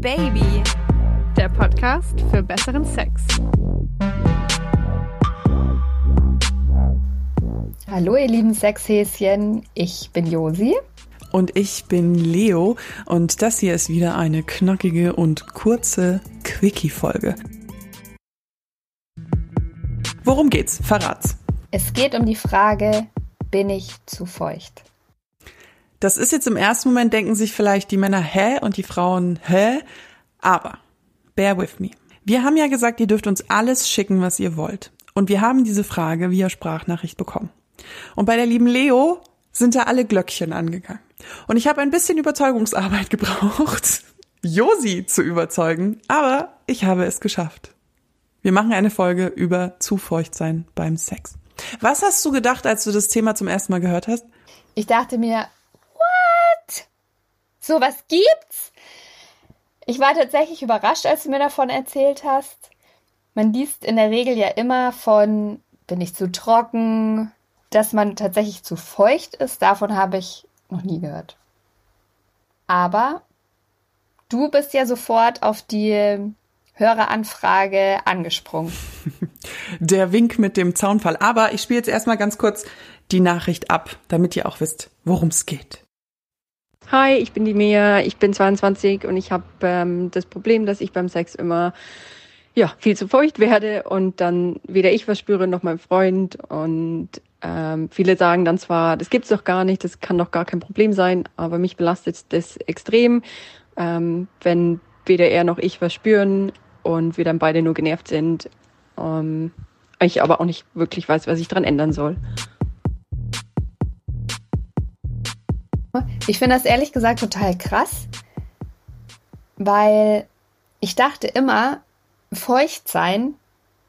Baby, der Podcast für besseren Sex. Hallo ihr lieben Sexhäschen, ich bin Josi. Und ich bin Leo und das hier ist wieder eine knackige und kurze Quickie-Folge. Worum geht's? Verrat's. Es geht um die Frage, bin ich zu feucht? Das ist jetzt im ersten Moment, denken sich vielleicht die Männer, hä? Und die Frauen, hä? Aber, bear with me. Wir haben ja gesagt, ihr dürft uns alles schicken, was ihr wollt. Und wir haben diese Frage via Sprachnachricht bekommen. Und bei der lieben Leo sind da alle Glöckchen angegangen. Und ich habe ein bisschen Überzeugungsarbeit gebraucht, Josi zu überzeugen, aber ich habe es geschafft. Wir machen eine Folge über Zufeuchtsein beim Sex. Was hast du gedacht, als du das Thema zum ersten Mal gehört hast? Ich dachte mir? So was gibt's? Ich war tatsächlich überrascht, als du mir davon erzählt hast. Man liest in der Regel ja immer von, bin ich zu trocken, dass man tatsächlich zu feucht ist. Davon habe ich noch nie gehört. Aber du bist ja sofort auf die Höreranfrage angesprungen. Der Wink mit dem Zaunfall. Aber ich spiele jetzt erstmal ganz kurz die Nachricht ab, damit ihr auch wisst, worum es geht. Hi, ich bin die Mia, ich bin 22 und ich habe ähm, das Problem, dass ich beim Sex immer ja, viel zu feucht werde und dann weder ich was spüre noch mein Freund und ähm, viele sagen dann zwar, das gibt's doch gar nicht, das kann doch gar kein Problem sein, aber mich belastet das extrem, ähm, wenn weder er noch ich was spüren und wir dann beide nur genervt sind. Ähm, ich aber auch nicht wirklich weiß, was ich dran ändern soll. Ich finde das ehrlich gesagt total krass, weil ich dachte immer, feucht sein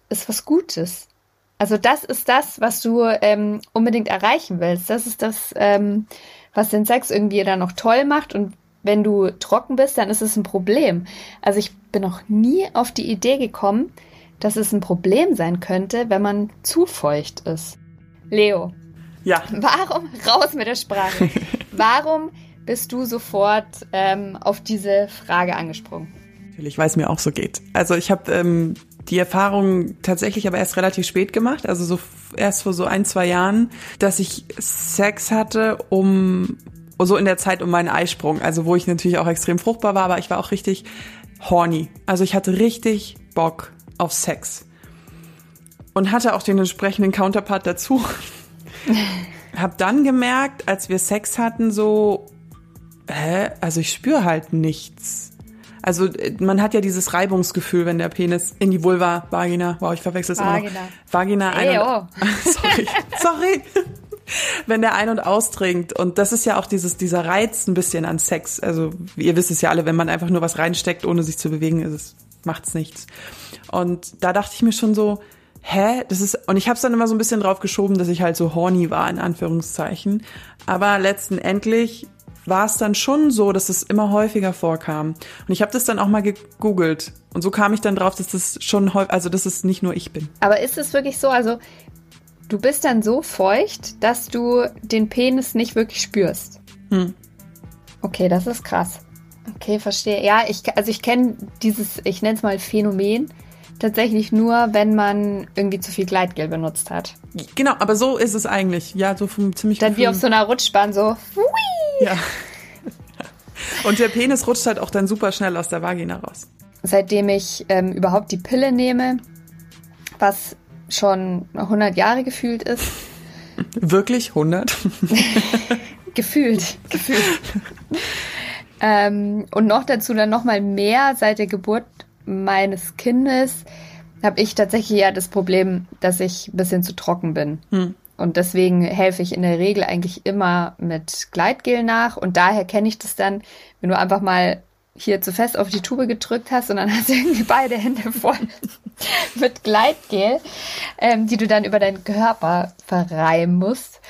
ist was Gutes. Also das ist das, was du ähm, unbedingt erreichen willst. Das ist das, ähm, was den Sex irgendwie dann noch toll macht. Und wenn du trocken bist, dann ist es ein Problem. Also ich bin noch nie auf die Idee gekommen, dass es ein Problem sein könnte, wenn man zu feucht ist. Leo. Ja. Warum, raus mit der Sprache, warum bist du sofort ähm, auf diese Frage angesprungen? Natürlich, weil es mir auch so geht. Also ich habe ähm, die Erfahrung tatsächlich aber erst relativ spät gemacht, also so erst vor so ein, zwei Jahren, dass ich Sex hatte, um so in der Zeit um meinen Eisprung, also wo ich natürlich auch extrem fruchtbar war, aber ich war auch richtig horny. Also ich hatte richtig Bock auf Sex. Und hatte auch den entsprechenden Counterpart dazu. Hab dann gemerkt, als wir Sex hatten, so, hä, also ich spüre halt nichts. Also äh, man hat ja dieses Reibungsgefühl, wenn der Penis in die Vulva, Vagina, wow, ich verwechsel es immer noch. Vagina ein Ey, und, sorry, sorry. wenn der ein- und austrinkt. Und das ist ja auch dieses, dieser Reiz ein bisschen an Sex. Also ihr wisst es ja alle, wenn man einfach nur was reinsteckt, ohne sich zu bewegen, ist es, macht's nichts. Und da dachte ich mir schon so, hä, das ist, und ich habe es dann immer so ein bisschen drauf geschoben, dass ich halt so horny war, in Anführungszeichen. Aber letzten Endlich war es dann schon so, dass es immer häufiger vorkam. Und ich habe das dann auch mal gegoogelt. Und so kam ich dann drauf, dass das schon häufig, also dass es nicht nur ich bin. Aber ist es wirklich so, also du bist dann so feucht, dass du den Penis nicht wirklich spürst? Hm. Okay, das ist krass. Okay, verstehe. Ja, ich, also ich kenne dieses, ich nenne es mal Phänomen, tatsächlich nur, wenn man irgendwie zu viel Gleitgel benutzt hat. Genau, aber so ist es eigentlich. Ja, so vom ziemlich Dann wie auf so einer Rutschbahn so. Hui! Ja. Und der Penis rutscht halt auch dann super schnell aus der Vagina raus. Seitdem ich ähm, überhaupt die Pille nehme, was schon 100 Jahre gefühlt ist. Wirklich 100? gefühlt, gefühlt. ähm, und noch dazu dann noch mal mehr seit der Geburt meines Kindes habe ich tatsächlich ja das Problem, dass ich ein bisschen zu trocken bin. Hm. Und deswegen helfe ich in der Regel eigentlich immer mit Gleitgel nach. Und daher kenne ich das dann, wenn du einfach mal hier zu fest auf die Tube gedrückt hast und dann hast du irgendwie beide Hände voll mit Gleitgel, ähm, die du dann über deinen Körper verreiben musst.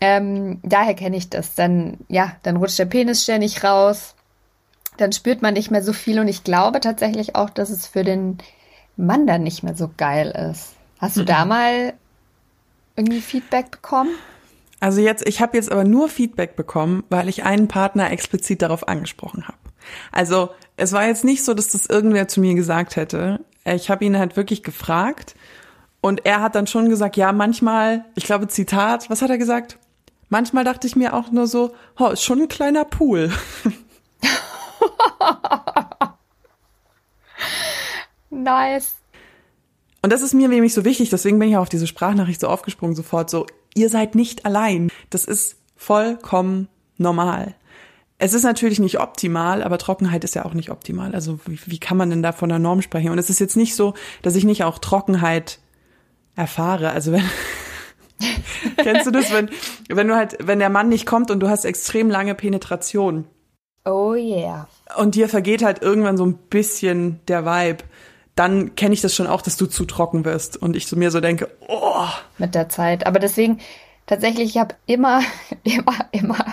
Ähm, daher kenne ich das. Dann, ja, dann rutscht der Penis ständig raus. Dann spürt man nicht mehr so viel. Und ich glaube tatsächlich auch, dass es für den Mann dann nicht mehr so geil ist. Hast du mhm. da mal irgendwie Feedback bekommen? Also jetzt, ich habe jetzt aber nur Feedback bekommen, weil ich einen Partner explizit darauf angesprochen habe. Also es war jetzt nicht so, dass das irgendwer zu mir gesagt hätte. Ich habe ihn halt wirklich gefragt und er hat dann schon gesagt, ja, manchmal, ich glaube Zitat, was hat er gesagt? Manchmal dachte ich mir auch nur so, oh, ist schon ein kleiner Pool. nice. Und das ist mir nämlich so wichtig, deswegen bin ich auch auf diese Sprachnachricht so aufgesprungen sofort so, ihr seid nicht allein. Das ist vollkommen normal. Es ist natürlich nicht optimal, aber Trockenheit ist ja auch nicht optimal. Also wie, wie kann man denn da von der Norm sprechen? Und es ist jetzt nicht so, dass ich nicht auch Trockenheit erfahre. Also wenn kennst du das, wenn wenn du halt, wenn der Mann nicht kommt und du hast extrem lange Penetration. Oh yeah. Und dir vergeht halt irgendwann so ein bisschen der Vibe dann kenne ich das schon auch, dass du zu trocken wirst und ich zu mir so denke, oh. Mit der Zeit. Aber deswegen, tatsächlich, ich habe immer, immer, immer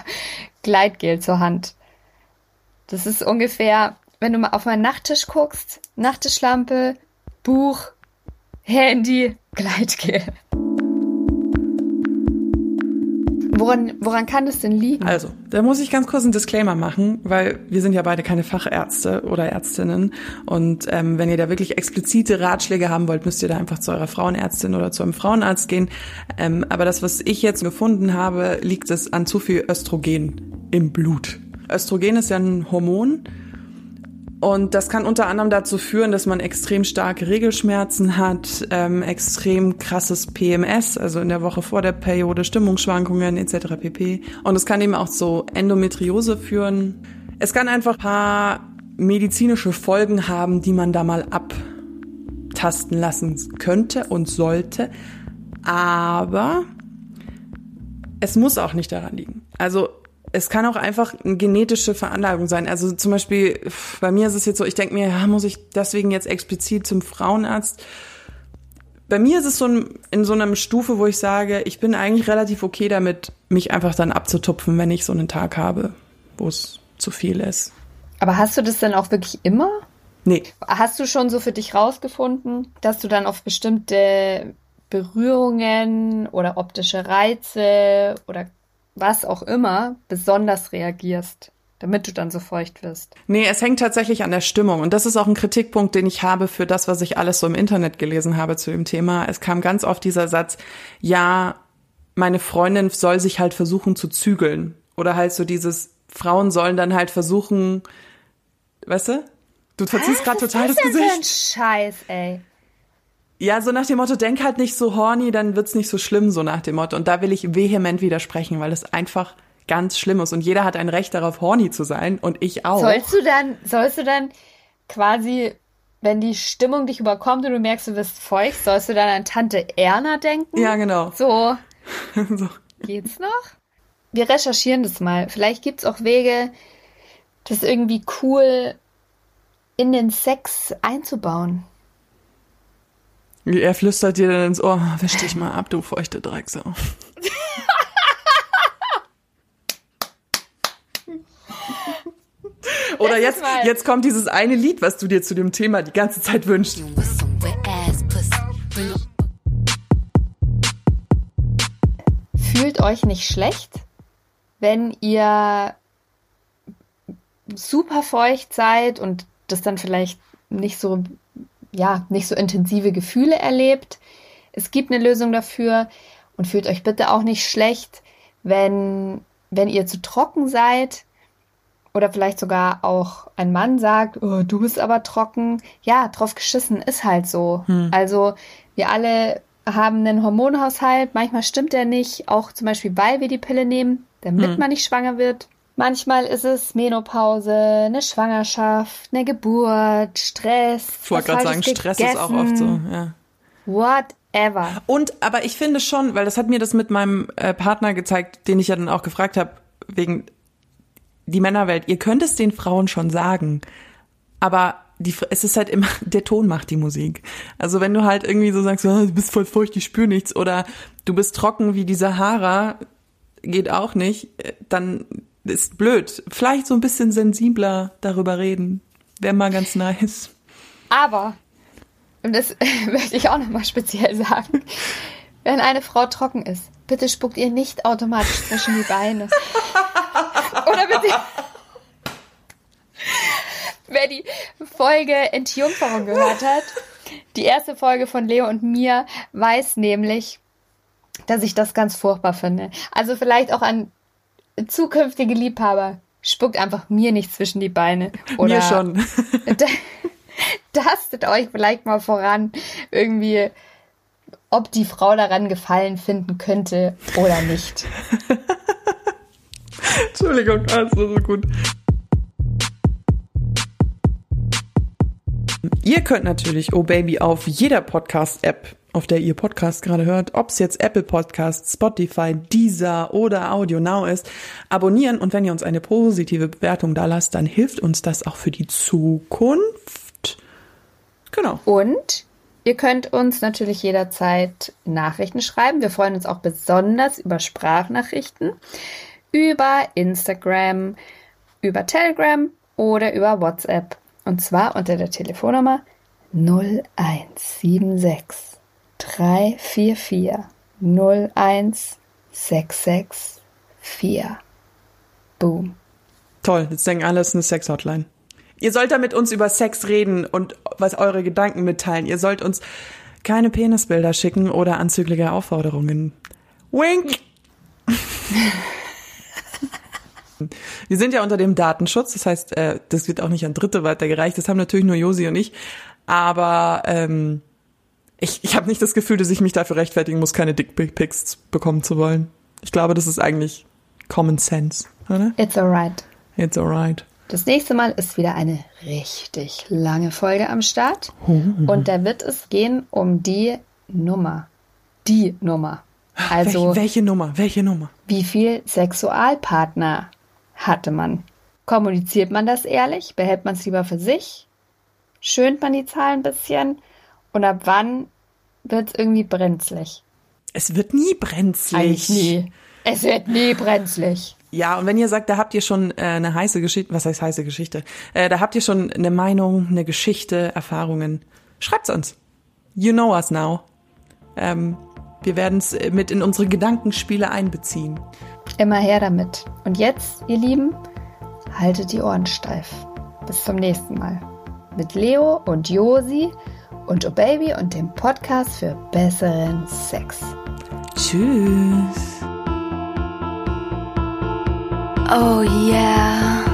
Gleitgel zur Hand. Das ist ungefähr, wenn du mal auf meinen Nachttisch guckst, Nachttischlampe, Buch, Handy, Gleitgel. Woran, woran kann das denn liegen? Also, da muss ich ganz kurz einen Disclaimer machen, weil wir sind ja beide keine Fachärzte oder Ärztinnen. Und ähm, wenn ihr da wirklich explizite Ratschläge haben wollt, müsst ihr da einfach zu eurer Frauenärztin oder zu einem Frauenarzt gehen. Ähm, aber das, was ich jetzt gefunden habe, liegt es an zu viel Östrogen im Blut. Östrogen ist ja ein Hormon, und das kann unter anderem dazu führen, dass man extrem starke Regelschmerzen hat, ähm, extrem krasses PMS, also in der Woche vor der Periode, Stimmungsschwankungen etc. pp. Und es kann eben auch zu Endometriose führen. Es kann einfach paar medizinische Folgen haben, die man da mal abtasten lassen könnte und sollte. Aber es muss auch nicht daran liegen. Also es kann auch einfach eine genetische Veranlagung sein. Also zum Beispiel, bei mir ist es jetzt so, ich denke mir, ja, muss ich deswegen jetzt explizit zum Frauenarzt? Bei mir ist es so in so einer Stufe, wo ich sage, ich bin eigentlich relativ okay damit, mich einfach dann abzutupfen, wenn ich so einen Tag habe, wo es zu viel ist. Aber hast du das dann auch wirklich immer? Nee. Hast du schon so für dich rausgefunden, dass du dann auf bestimmte Berührungen oder optische Reize oder was auch immer, besonders reagierst, damit du dann so feucht wirst. Nee, es hängt tatsächlich an der Stimmung. Und das ist auch ein Kritikpunkt, den ich habe für das, was ich alles so im Internet gelesen habe zu dem Thema. Es kam ganz oft dieser Satz, ja, meine Freundin soll sich halt versuchen zu zügeln. Oder halt so dieses, Frauen sollen dann halt versuchen, weißt du? Du verziehst gerade total das Gesicht. Was ist denn für ein Scheiß, ey? Ja, so nach dem Motto, denk halt nicht so horny, dann wird's nicht so schlimm, so nach dem Motto. Und da will ich vehement widersprechen, weil es einfach ganz schlimm ist. Und jeder hat ein Recht darauf, horny zu sein und ich auch. Sollst du dann, sollst du dann quasi, wenn die Stimmung dich überkommt und du merkst, du wirst feucht, sollst du dann an Tante Erna denken? Ja, genau. So. so. Geht's noch? Wir recherchieren das mal. Vielleicht gibt's auch Wege, das irgendwie cool in den Sex einzubauen. Er flüstert dir dann ins Ohr, wisch dich mal ab, du feuchte Drecksau. Oder jetzt, jetzt kommt dieses eine Lied, was du dir zu dem Thema die ganze Zeit wünschst. Fühlt euch nicht schlecht, wenn ihr super feucht seid und das dann vielleicht nicht so ja, nicht so intensive Gefühle erlebt. Es gibt eine Lösung dafür und fühlt euch bitte auch nicht schlecht, wenn, wenn ihr zu trocken seid oder vielleicht sogar auch ein Mann sagt, oh, du bist aber trocken. Ja, drauf geschissen ist halt so. Hm. Also wir alle haben einen Hormonhaushalt, manchmal stimmt der nicht, auch zum Beispiel, weil wir die Pille nehmen, damit hm. man nicht schwanger wird. Manchmal ist es Menopause, eine Schwangerschaft, eine Geburt, Stress. Ich wollte gerade sagen, Stress ist auch oft so, ja. Whatever. Und, aber ich finde schon, weil das hat mir das mit meinem äh, Partner gezeigt, den ich ja dann auch gefragt habe, wegen die Männerwelt. Ihr könnt es den Frauen schon sagen, aber die, es ist halt immer, der Ton macht die Musik. Also wenn du halt irgendwie so sagst, oh, du bist voll feucht, ich spüre nichts, oder du bist trocken wie die Sahara, geht auch nicht, äh, dann ist blöd. Vielleicht so ein bisschen sensibler darüber reden. Wäre mal ganz nice. Aber, und das möchte ich auch nochmal speziell sagen, wenn eine Frau trocken ist, bitte spuckt ihr nicht automatisch zwischen die Beine. Oder bitte. wer die Folge Entjungferung gehört hat, die erste Folge von Leo und mir, weiß nämlich, dass ich das ganz furchtbar finde. Also vielleicht auch an zukünftige Liebhaber. Spuckt einfach mir nicht zwischen die Beine. Oder Mir schon. tastet euch vielleicht mal voran, irgendwie, ob die Frau daran Gefallen finden könnte oder nicht. Entschuldigung, ist so gut. Ihr könnt natürlich Oh Baby auf jeder Podcast-App, auf der ihr Podcast gerade hört, ob es jetzt Apple Podcasts, Spotify, Deezer oder Audio Now ist, abonnieren und wenn ihr uns eine positive Bewertung da lasst, dann hilft uns das auch für die Zukunft. Genau. Und ihr könnt uns natürlich jederzeit Nachrichten schreiben. Wir freuen uns auch besonders über Sprachnachrichten, über Instagram, über Telegram oder über WhatsApp. Und zwar unter der Telefonnummer 0176 344 01664. Boom. Toll, jetzt denken alle, es ist eine Sex-Hotline. Ihr sollt da mit uns über Sex reden und was eure Gedanken mitteilen. Ihr sollt uns keine Penisbilder schicken oder anzügliche Aufforderungen. Wink! Wir sind ja unter dem Datenschutz, das heißt, äh, das wird auch nicht an Dritte weitergereicht. Das haben natürlich nur Josi und ich. Aber ähm, ich, ich habe nicht das Gefühl, dass ich mich dafür rechtfertigen muss, keine Dickpics bekommen zu wollen. Ich glaube, das ist eigentlich Common Sense, oder? It's alright. It's alright. Das nächste Mal ist wieder eine richtig lange Folge am Start. Und da wird es gehen um die Nummer. Die Nummer. Also, welche, welche Nummer? Welche Nummer? wie viel Sexualpartner hatte man? Kommuniziert man das ehrlich? Behält man es lieber für sich? Schönt man die Zahl ein bisschen? Und ab wann wird es irgendwie brenzlig? Es wird nie brenzlig. Eigentlich nie. Es wird nie brenzlig. Ja, und wenn ihr sagt, da habt ihr schon äh, eine heiße Geschichte, was heißt heiße Geschichte? Äh, da habt ihr schon eine Meinung, eine Geschichte, Erfahrungen, schreibt's uns. You know us now. Ähm, wir werden es mit in unsere Gedankenspiele einbeziehen. Immer her damit. Und jetzt, ihr Lieben, haltet die Ohren steif. Bis zum nächsten Mal. Mit Leo und Josi und Oh Baby und dem Podcast für besseren Sex. Tschüss. Oh yeah.